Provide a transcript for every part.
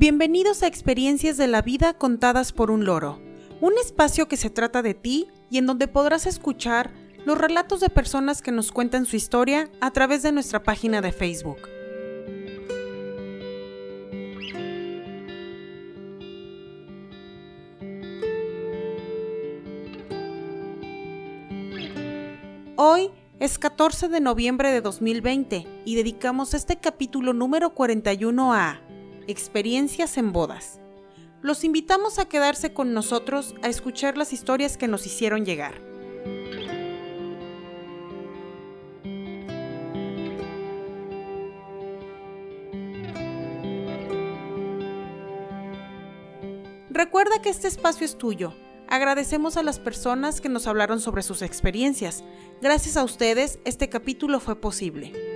Bienvenidos a Experiencias de la Vida contadas por un loro, un espacio que se trata de ti y en donde podrás escuchar los relatos de personas que nos cuentan su historia a través de nuestra página de Facebook. Hoy es 14 de noviembre de 2020 y dedicamos este capítulo número 41 a Experiencias en bodas. Los invitamos a quedarse con nosotros a escuchar las historias que nos hicieron llegar. Recuerda que este espacio es tuyo. Agradecemos a las personas que nos hablaron sobre sus experiencias. Gracias a ustedes, este capítulo fue posible.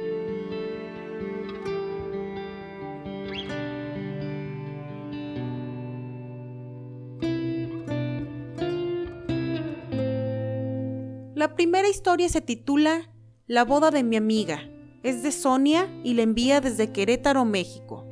La primera historia se titula La boda de mi amiga. Es de Sonia y la envía desde Querétaro, México.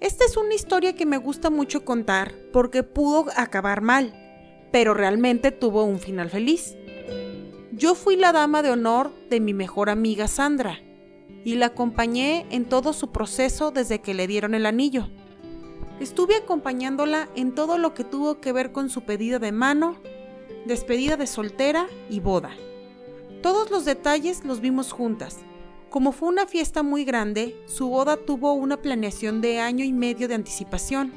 Esta es una historia que me gusta mucho contar porque pudo acabar mal, pero realmente tuvo un final feliz. Yo fui la dama de honor de mi mejor amiga Sandra y la acompañé en todo su proceso desde que le dieron el anillo. Estuve acompañándola en todo lo que tuvo que ver con su pedida de mano, despedida de soltera y boda. Todos los detalles los vimos juntas. Como fue una fiesta muy grande, su boda tuvo una planeación de año y medio de anticipación,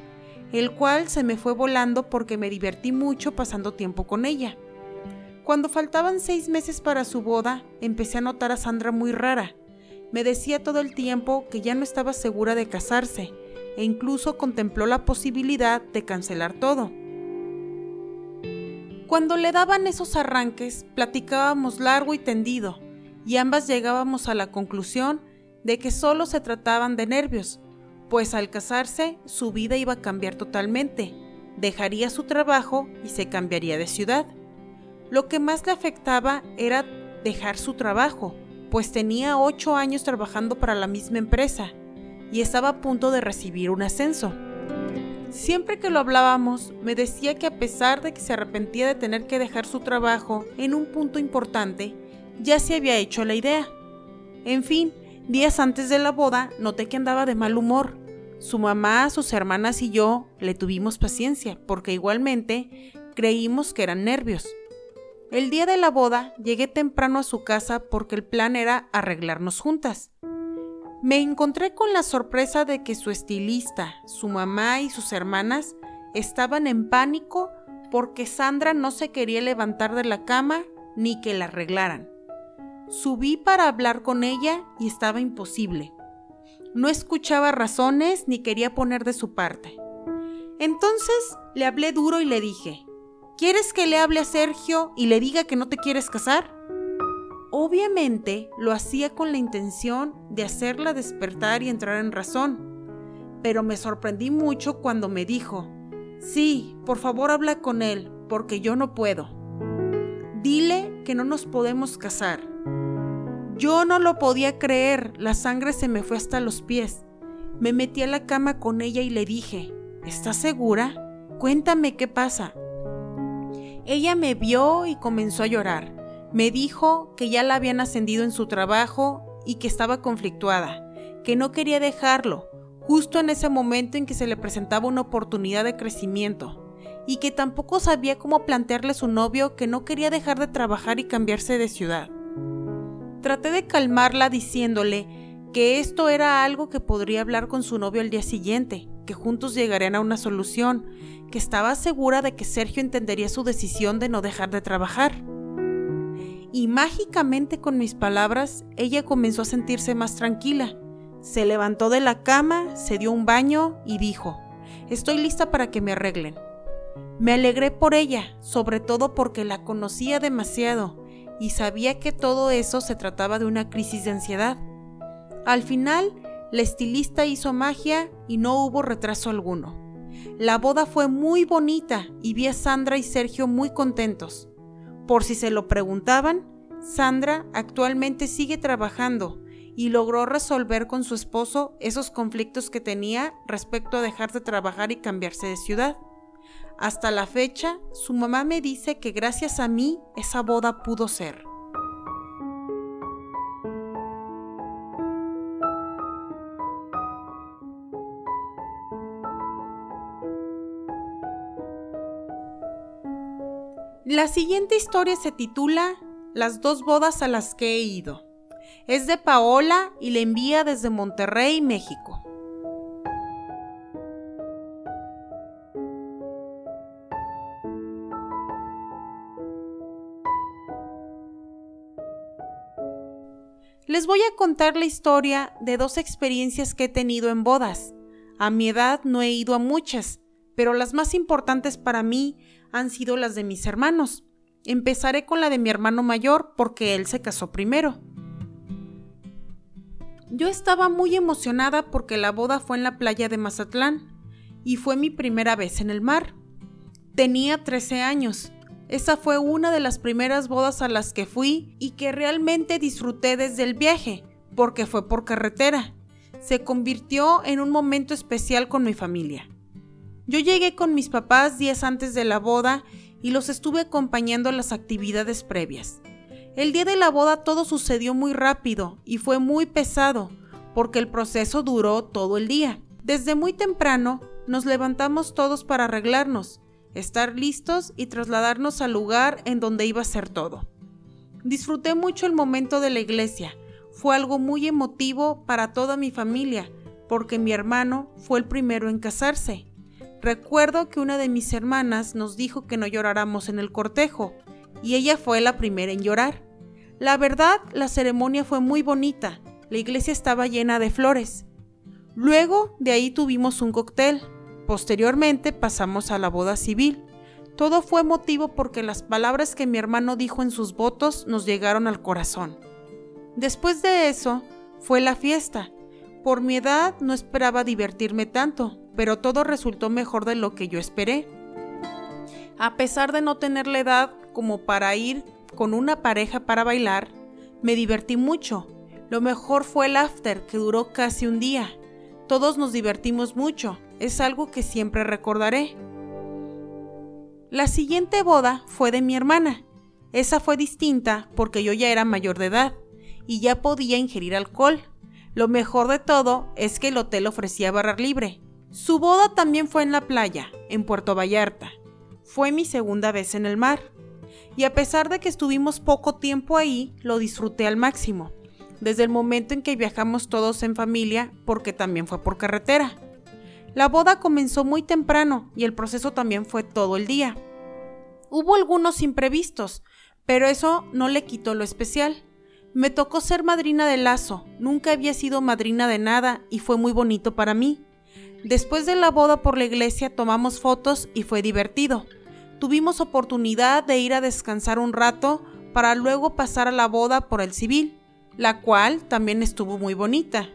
el cual se me fue volando porque me divertí mucho pasando tiempo con ella. Cuando faltaban seis meses para su boda, empecé a notar a Sandra muy rara me decía todo el tiempo que ya no estaba segura de casarse e incluso contempló la posibilidad de cancelar todo. Cuando le daban esos arranques, platicábamos largo y tendido, y ambas llegábamos a la conclusión de que solo se trataban de nervios, pues al casarse su vida iba a cambiar totalmente, dejaría su trabajo y se cambiaría de ciudad. Lo que más le afectaba era dejar su trabajo, pues tenía ocho años trabajando para la misma empresa y estaba a punto de recibir un ascenso. Siempre que lo hablábamos, me decía que a pesar de que se arrepentía de tener que dejar su trabajo en un punto importante, ya se había hecho la idea. En fin, días antes de la boda noté que andaba de mal humor. Su mamá, sus hermanas y yo le tuvimos paciencia, porque igualmente creímos que eran nervios. El día de la boda llegué temprano a su casa porque el plan era arreglarnos juntas. Me encontré con la sorpresa de que su estilista, su mamá y sus hermanas estaban en pánico porque Sandra no se quería levantar de la cama ni que la arreglaran. Subí para hablar con ella y estaba imposible. No escuchaba razones ni quería poner de su parte. Entonces le hablé duro y le dije, ¿Quieres que le hable a Sergio y le diga que no te quieres casar? Obviamente lo hacía con la intención de hacerla despertar y entrar en razón, pero me sorprendí mucho cuando me dijo, sí, por favor habla con él, porque yo no puedo. Dile que no nos podemos casar. Yo no lo podía creer, la sangre se me fue hasta los pies. Me metí a la cama con ella y le dije, ¿estás segura? Cuéntame qué pasa. Ella me vio y comenzó a llorar. Me dijo que ya la habían ascendido en su trabajo y que estaba conflictuada, que no quería dejarlo, justo en ese momento en que se le presentaba una oportunidad de crecimiento, y que tampoco sabía cómo plantearle a su novio que no quería dejar de trabajar y cambiarse de ciudad. Traté de calmarla diciéndole que esto era algo que podría hablar con su novio al día siguiente, que juntos llegarían a una solución, que estaba segura de que Sergio entendería su decisión de no dejar de trabajar. Y mágicamente con mis palabras, ella comenzó a sentirse más tranquila. Se levantó de la cama, se dio un baño y dijo, estoy lista para que me arreglen. Me alegré por ella, sobre todo porque la conocía demasiado y sabía que todo eso se trataba de una crisis de ansiedad. Al final, la estilista hizo magia y no hubo retraso alguno. La boda fue muy bonita y vi a Sandra y Sergio muy contentos. Por si se lo preguntaban, Sandra actualmente sigue trabajando y logró resolver con su esposo esos conflictos que tenía respecto a dejar de trabajar y cambiarse de ciudad. Hasta la fecha, su mamá me dice que gracias a mí esa boda pudo ser. La siguiente historia se titula Las dos bodas a las que he ido. Es de Paola y le envía desde Monterrey, México. Les voy a contar la historia de dos experiencias que he tenido en bodas. A mi edad no he ido a muchas, pero las más importantes para mí han sido las de mis hermanos. Empezaré con la de mi hermano mayor porque él se casó primero. Yo estaba muy emocionada porque la boda fue en la playa de Mazatlán y fue mi primera vez en el mar. Tenía 13 años. Esa fue una de las primeras bodas a las que fui y que realmente disfruté desde el viaje, porque fue por carretera. Se convirtió en un momento especial con mi familia. Yo llegué con mis papás días antes de la boda y los estuve acompañando a las actividades previas. El día de la boda todo sucedió muy rápido y fue muy pesado, porque el proceso duró todo el día. Desde muy temprano nos levantamos todos para arreglarnos, estar listos y trasladarnos al lugar en donde iba a ser todo. Disfruté mucho el momento de la iglesia, fue algo muy emotivo para toda mi familia, porque mi hermano fue el primero en casarse Recuerdo que una de mis hermanas nos dijo que no lloráramos en el cortejo, y ella fue la primera en llorar. La verdad, la ceremonia fue muy bonita, la iglesia estaba llena de flores. Luego de ahí tuvimos un cóctel, posteriormente pasamos a la boda civil. Todo fue motivo porque las palabras que mi hermano dijo en sus votos nos llegaron al corazón. Después de eso, fue la fiesta. Por mi edad no esperaba divertirme tanto, pero todo resultó mejor de lo que yo esperé. A pesar de no tener la edad como para ir con una pareja para bailar, me divertí mucho. Lo mejor fue el after, que duró casi un día. Todos nos divertimos mucho, es algo que siempre recordaré. La siguiente boda fue de mi hermana. Esa fue distinta porque yo ya era mayor de edad y ya podía ingerir alcohol. Lo mejor de todo es que el hotel ofrecía barra libre, su boda también fue en la playa, en Puerto Vallarta. Fue mi segunda vez en el mar. Y a pesar de que estuvimos poco tiempo ahí, lo disfruté al máximo, desde el momento en que viajamos todos en familia, porque también fue por carretera. La boda comenzó muy temprano y el proceso también fue todo el día. Hubo algunos imprevistos, pero eso no le quitó lo especial. Me tocó ser madrina de lazo, nunca había sido madrina de nada y fue muy bonito para mí. Después de la boda por la iglesia tomamos fotos y fue divertido. Tuvimos oportunidad de ir a descansar un rato para luego pasar a la boda por el civil, la cual también estuvo muy bonita.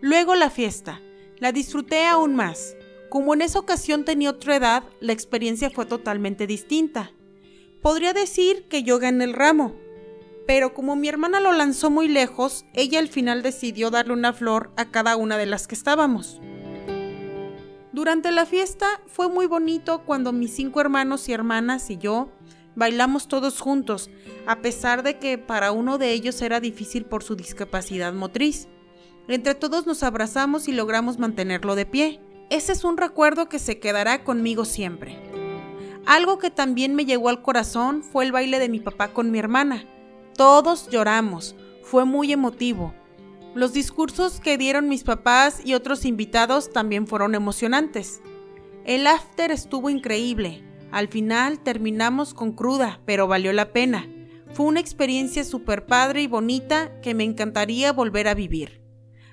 Luego la fiesta. La disfruté aún más. Como en esa ocasión tenía otra edad, la experiencia fue totalmente distinta. Podría decir que yo gané el ramo, pero como mi hermana lo lanzó muy lejos, ella al final decidió darle una flor a cada una de las que estábamos. Durante la fiesta fue muy bonito cuando mis cinco hermanos y hermanas y yo bailamos todos juntos, a pesar de que para uno de ellos era difícil por su discapacidad motriz. Entre todos nos abrazamos y logramos mantenerlo de pie. Ese es un recuerdo que se quedará conmigo siempre. Algo que también me llegó al corazón fue el baile de mi papá con mi hermana. Todos lloramos, fue muy emotivo. Los discursos que dieron mis papás y otros invitados también fueron emocionantes. El after estuvo increíble. Al final terminamos con cruda, pero valió la pena. Fue una experiencia súper padre y bonita que me encantaría volver a vivir.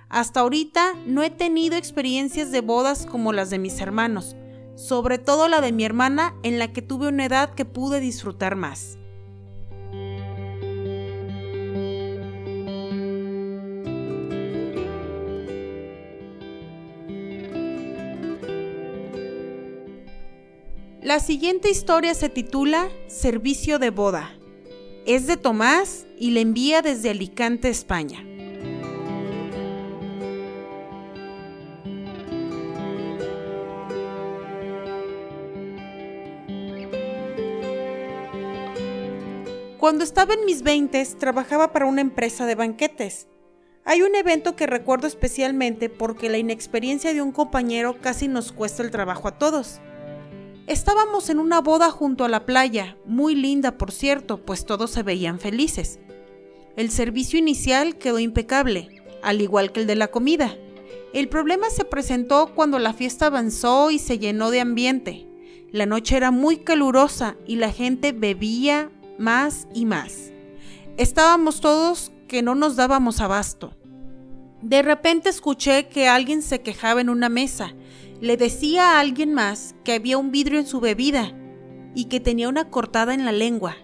Hasta ahorita no he tenido experiencias de bodas como las de mis hermanos, sobre todo la de mi hermana en la que tuve una edad que pude disfrutar más. La siguiente historia se titula Servicio de boda. Es de Tomás y le envía desde Alicante, España. Cuando estaba en mis veintes, trabajaba para una empresa de banquetes. Hay un evento que recuerdo especialmente porque la inexperiencia de un compañero casi nos cuesta el trabajo a todos. Estábamos en una boda junto a la playa, muy linda por cierto, pues todos se veían felices. El servicio inicial quedó impecable, al igual que el de la comida. El problema se presentó cuando la fiesta avanzó y se llenó de ambiente. La noche era muy calurosa y la gente bebía más y más. Estábamos todos que no nos dábamos abasto. De repente escuché que alguien se quejaba en una mesa le decía a alguien más que había un vidrio en su bebida y que tenía una cortada en la lengua.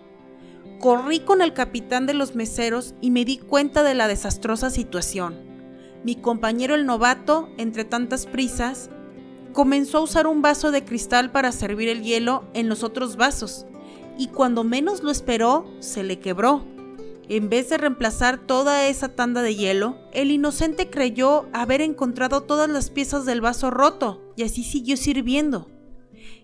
Corrí con el capitán de los meseros y me di cuenta de la desastrosa situación. Mi compañero el novato, entre tantas prisas, comenzó a usar un vaso de cristal para servir el hielo en los otros vasos, y cuando menos lo esperó, se le quebró. En vez de reemplazar toda esa tanda de hielo, el inocente creyó haber encontrado todas las piezas del vaso roto y así siguió sirviendo.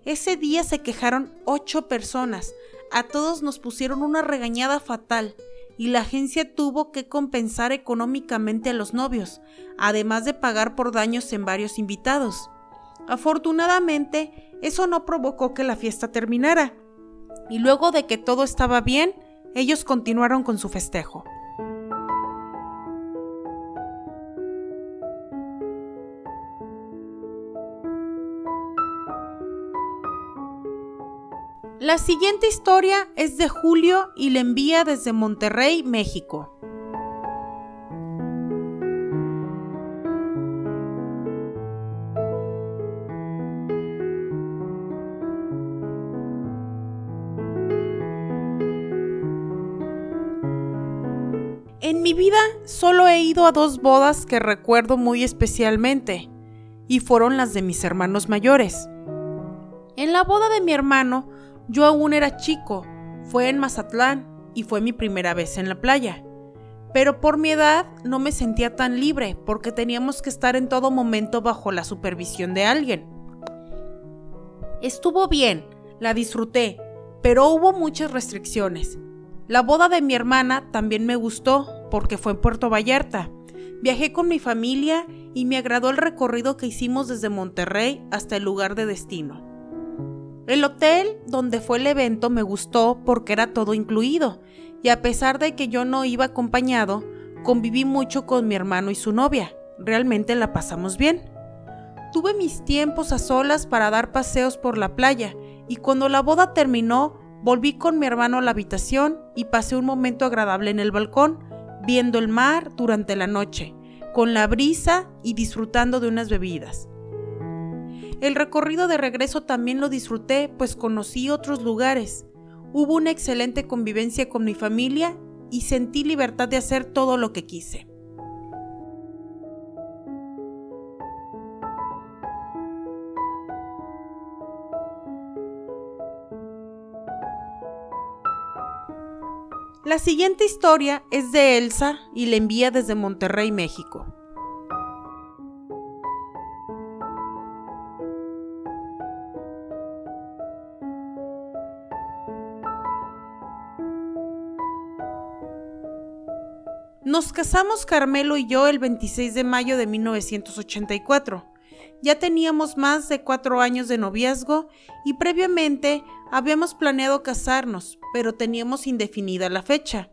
Ese día se quejaron ocho personas, a todos nos pusieron una regañada fatal y la agencia tuvo que compensar económicamente a los novios, además de pagar por daños en varios invitados. Afortunadamente, eso no provocó que la fiesta terminara, y luego de que todo estaba bien, ellos continuaron con su festejo. La siguiente historia es de Julio y le envía desde Monterrey, México. Vida solo he ido a dos bodas que recuerdo muy especialmente, y fueron las de mis hermanos mayores. En la boda de mi hermano, yo aún era chico, fue en Mazatlán y fue mi primera vez en la playa. Pero por mi edad no me sentía tan libre porque teníamos que estar en todo momento bajo la supervisión de alguien. Estuvo bien, la disfruté, pero hubo muchas restricciones. La boda de mi hermana también me gustó, porque fue en Puerto Vallarta. Viajé con mi familia y me agradó el recorrido que hicimos desde Monterrey hasta el lugar de destino. El hotel donde fue el evento me gustó porque era todo incluido, y a pesar de que yo no iba acompañado, conviví mucho con mi hermano y su novia. Realmente la pasamos bien. Tuve mis tiempos a solas para dar paseos por la playa, y cuando la boda terminó, volví con mi hermano a la habitación y pasé un momento agradable en el balcón, viendo el mar durante la noche, con la brisa y disfrutando de unas bebidas. El recorrido de regreso también lo disfruté, pues conocí otros lugares. Hubo una excelente convivencia con mi familia y sentí libertad de hacer todo lo que quise. La siguiente historia es de Elsa y le envía desde Monterrey, México. Nos casamos Carmelo y yo el 26 de mayo de 1984. Ya teníamos más de cuatro años de noviazgo y previamente habíamos planeado casarnos, pero teníamos indefinida la fecha.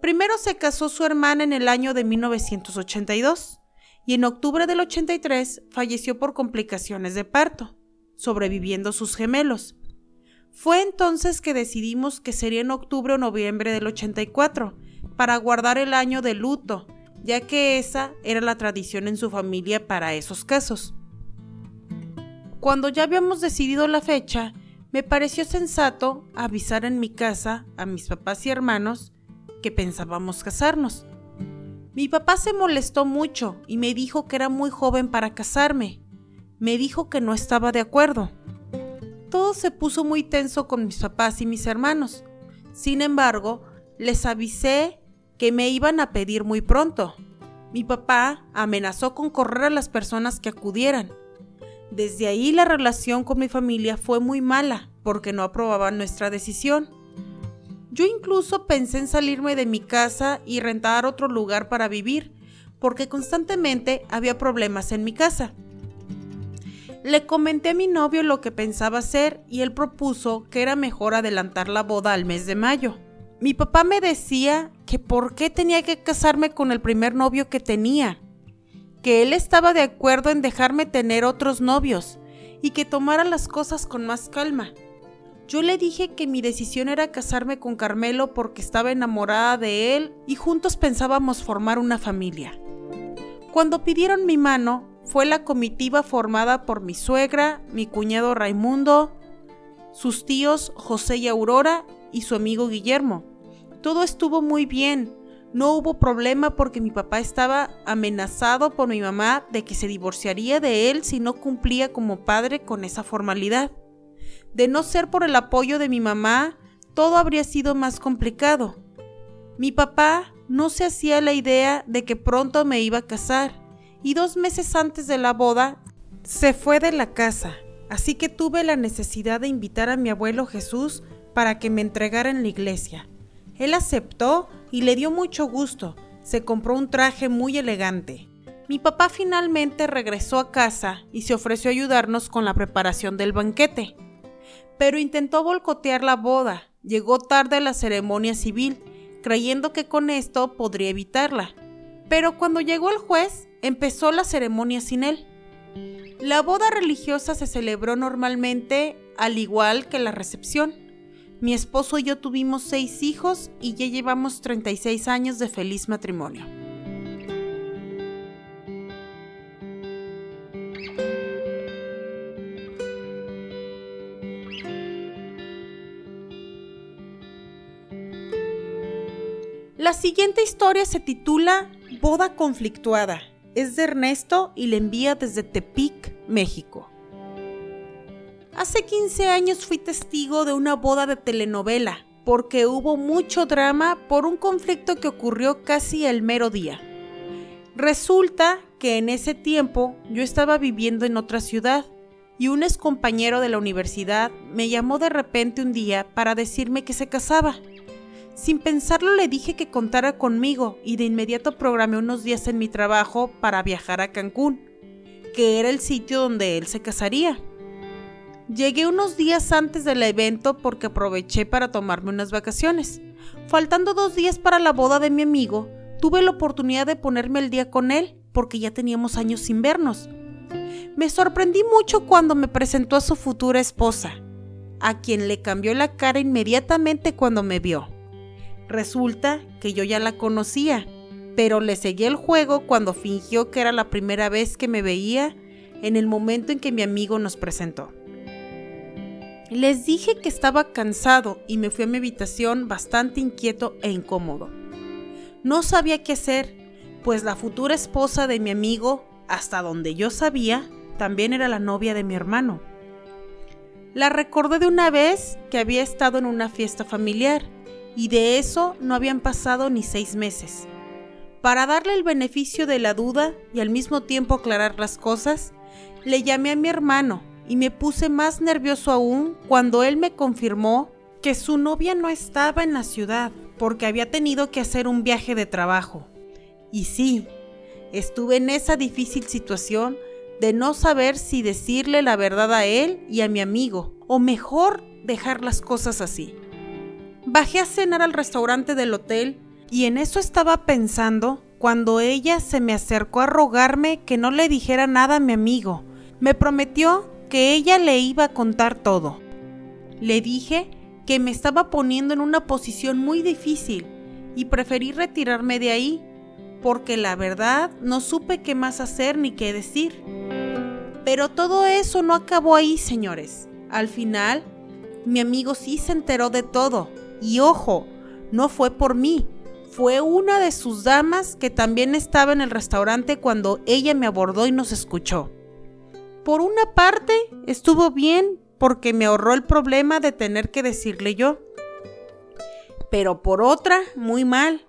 Primero se casó su hermana en el año de 1982 y en octubre del 83 falleció por complicaciones de parto, sobreviviendo sus gemelos. Fue entonces que decidimos que sería en octubre o noviembre del 84 para guardar el año de luto, ya que esa era la tradición en su familia para esos casos. Cuando ya habíamos decidido la fecha, me pareció sensato avisar en mi casa a mis papás y hermanos que pensábamos casarnos. Mi papá se molestó mucho y me dijo que era muy joven para casarme. Me dijo que no estaba de acuerdo. Todo se puso muy tenso con mis papás y mis hermanos. Sin embargo, les avisé que me iban a pedir muy pronto. Mi papá amenazó con correr a las personas que acudieran. Desde ahí la relación con mi familia fue muy mala porque no aprobaban nuestra decisión. Yo incluso pensé en salirme de mi casa y rentar otro lugar para vivir, porque constantemente había problemas en mi casa. Le comenté a mi novio lo que pensaba hacer y él propuso que era mejor adelantar la boda al mes de mayo. Mi papá me decía que por qué tenía que casarme con el primer novio que tenía, que él estaba de acuerdo en dejarme tener otros novios y que tomara las cosas con más calma. Yo le dije que mi decisión era casarme con Carmelo porque estaba enamorada de él y juntos pensábamos formar una familia. Cuando pidieron mi mano, fue la comitiva formada por mi suegra, mi cuñado Raimundo, sus tíos José y Aurora y su amigo Guillermo. Todo estuvo muy bien. No hubo problema porque mi papá estaba amenazado por mi mamá de que se divorciaría de él si no cumplía como padre con esa formalidad. De no ser por el apoyo de mi mamá, todo habría sido más complicado. Mi papá no se hacía la idea de que pronto me iba a casar y dos meses antes de la boda se fue de la casa, así que tuve la necesidad de invitar a mi abuelo Jesús para que me entregara en la iglesia. Él aceptó y le dio mucho gusto. Se compró un traje muy elegante. Mi papá finalmente regresó a casa y se ofreció a ayudarnos con la preparación del banquete. Pero intentó boicotear la boda. Llegó tarde a la ceremonia civil, creyendo que con esto podría evitarla. Pero cuando llegó el juez, empezó la ceremonia sin él. La boda religiosa se celebró normalmente al igual que la recepción. Mi esposo y yo tuvimos seis hijos y ya llevamos 36 años de feliz matrimonio. La siguiente historia se titula Boda conflictuada. Es de Ernesto y le envía desde Tepic, México. Hace 15 años fui testigo de una boda de telenovela, porque hubo mucho drama por un conflicto que ocurrió casi el mero día. Resulta que en ese tiempo yo estaba viviendo en otra ciudad y un ex compañero de la universidad me llamó de repente un día para decirme que se casaba. Sin pensarlo le dije que contara conmigo y de inmediato programé unos días en mi trabajo para viajar a Cancún, que era el sitio donde él se casaría. Llegué unos días antes del evento porque aproveché para tomarme unas vacaciones. Faltando dos días para la boda de mi amigo, tuve la oportunidad de ponerme el día con él porque ya teníamos años sin vernos. Me sorprendí mucho cuando me presentó a su futura esposa, a quien le cambió la cara inmediatamente cuando me vio. Resulta que yo ya la conocía, pero le seguí el juego cuando fingió que era la primera vez que me veía en el momento en que mi amigo nos presentó. Les dije que estaba cansado y me fui a mi habitación bastante inquieto e incómodo. No sabía qué hacer, pues la futura esposa de mi amigo, hasta donde yo sabía, también era la novia de mi hermano. La recordé de una vez que había estado en una fiesta familiar y de eso no habían pasado ni seis meses. Para darle el beneficio de la duda y al mismo tiempo aclarar las cosas, le llamé a mi hermano y me puse más nervioso aún cuando él me confirmó que su novia no estaba en la ciudad porque había tenido que hacer un viaje de trabajo. Y sí, estuve en esa difícil situación de no saber si decirle la verdad a él y a mi amigo, o mejor dejar las cosas así. Bajé a cenar al restaurante del hotel y en eso estaba pensando cuando ella se me acercó a rogarme que no le dijera nada a mi amigo. Me prometió que ella le iba a contar todo. Le dije que me estaba poniendo en una posición muy difícil y preferí retirarme de ahí, porque la verdad no supe qué más hacer ni qué decir. Pero todo eso no acabó ahí, señores. Al final, mi amigo sí se enteró de todo. Y ojo, no fue por mí, fue una de sus damas que también estaba en el restaurante cuando ella me abordó y nos escuchó. Por una parte estuvo bien porque me ahorró el problema de tener que decirle yo. Pero por otra, muy mal,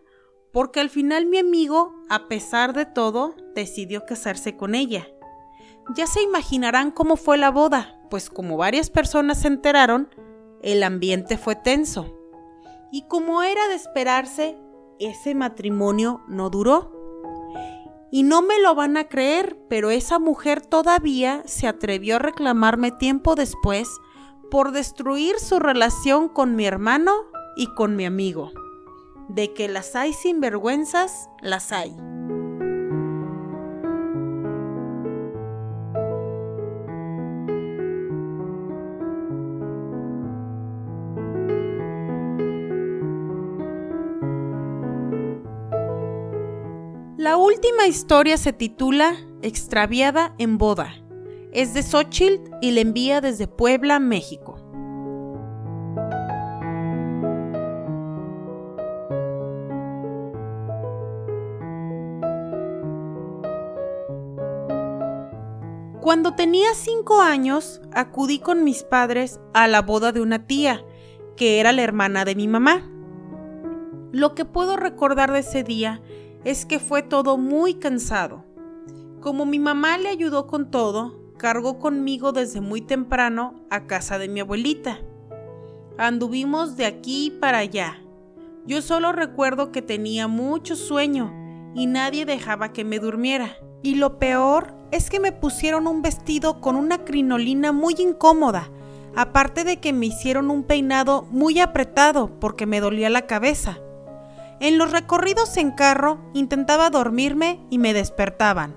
porque al final mi amigo, a pesar de todo, decidió casarse con ella. Ya se imaginarán cómo fue la boda, pues como varias personas se enteraron, el ambiente fue tenso. Y como era de esperarse, ese matrimonio no duró. Y no me lo van a creer, pero esa mujer todavía se atrevió a reclamarme tiempo después por destruir su relación con mi hermano y con mi amigo. De que las hay sin vergüenzas, las hay. La última historia se titula Extraviada en boda. Es de Xochitl y la envía desde Puebla, México. Cuando tenía cinco años, acudí con mis padres a la boda de una tía, que era la hermana de mi mamá. Lo que puedo recordar de ese día es que fue todo muy cansado. Como mi mamá le ayudó con todo, cargó conmigo desde muy temprano a casa de mi abuelita. Anduvimos de aquí para allá. Yo solo recuerdo que tenía mucho sueño y nadie dejaba que me durmiera. Y lo peor es que me pusieron un vestido con una crinolina muy incómoda, aparte de que me hicieron un peinado muy apretado porque me dolía la cabeza. En los recorridos en carro intentaba dormirme y me despertaban.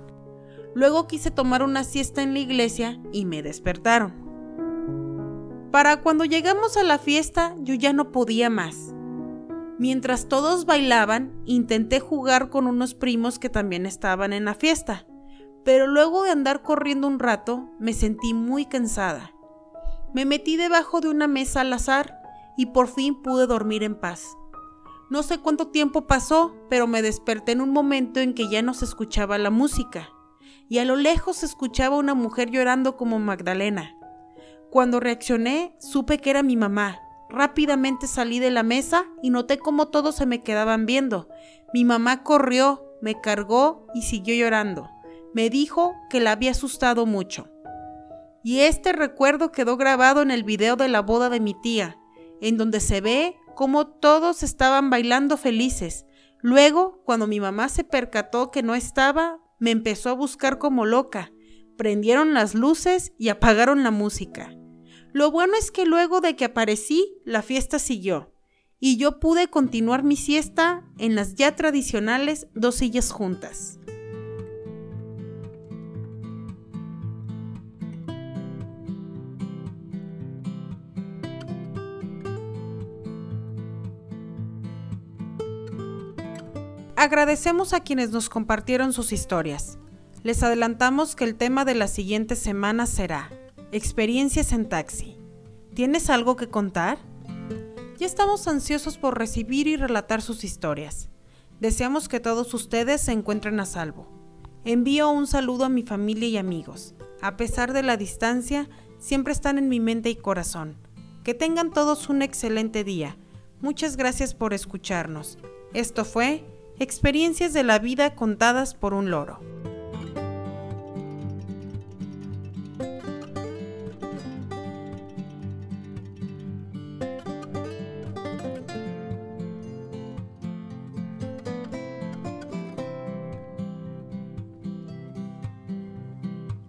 Luego quise tomar una siesta en la iglesia y me despertaron. Para cuando llegamos a la fiesta yo ya no podía más. Mientras todos bailaban, intenté jugar con unos primos que también estaban en la fiesta, pero luego de andar corriendo un rato me sentí muy cansada. Me metí debajo de una mesa al azar y por fin pude dormir en paz. No sé cuánto tiempo pasó, pero me desperté en un momento en que ya no se escuchaba la música, y a lo lejos se escuchaba una mujer llorando como Magdalena. Cuando reaccioné, supe que era mi mamá. Rápidamente salí de la mesa y noté cómo todos se me quedaban viendo. Mi mamá corrió, me cargó y siguió llorando. Me dijo que la había asustado mucho. Y este recuerdo quedó grabado en el video de la boda de mi tía, en donde se ve como todos estaban bailando felices. Luego, cuando mi mamá se percató que no estaba, me empezó a buscar como loca. Prendieron las luces y apagaron la música. Lo bueno es que luego de que aparecí, la fiesta siguió, y yo pude continuar mi siesta en las ya tradicionales dos sillas juntas. Agradecemos a quienes nos compartieron sus historias. Les adelantamos que el tema de la siguiente semana será Experiencias en taxi. ¿Tienes algo que contar? Ya estamos ansiosos por recibir y relatar sus historias. Deseamos que todos ustedes se encuentren a salvo. Envío un saludo a mi familia y amigos. A pesar de la distancia, siempre están en mi mente y corazón. Que tengan todos un excelente día. Muchas gracias por escucharnos. Esto fue Experiencias de la vida contadas por un loro.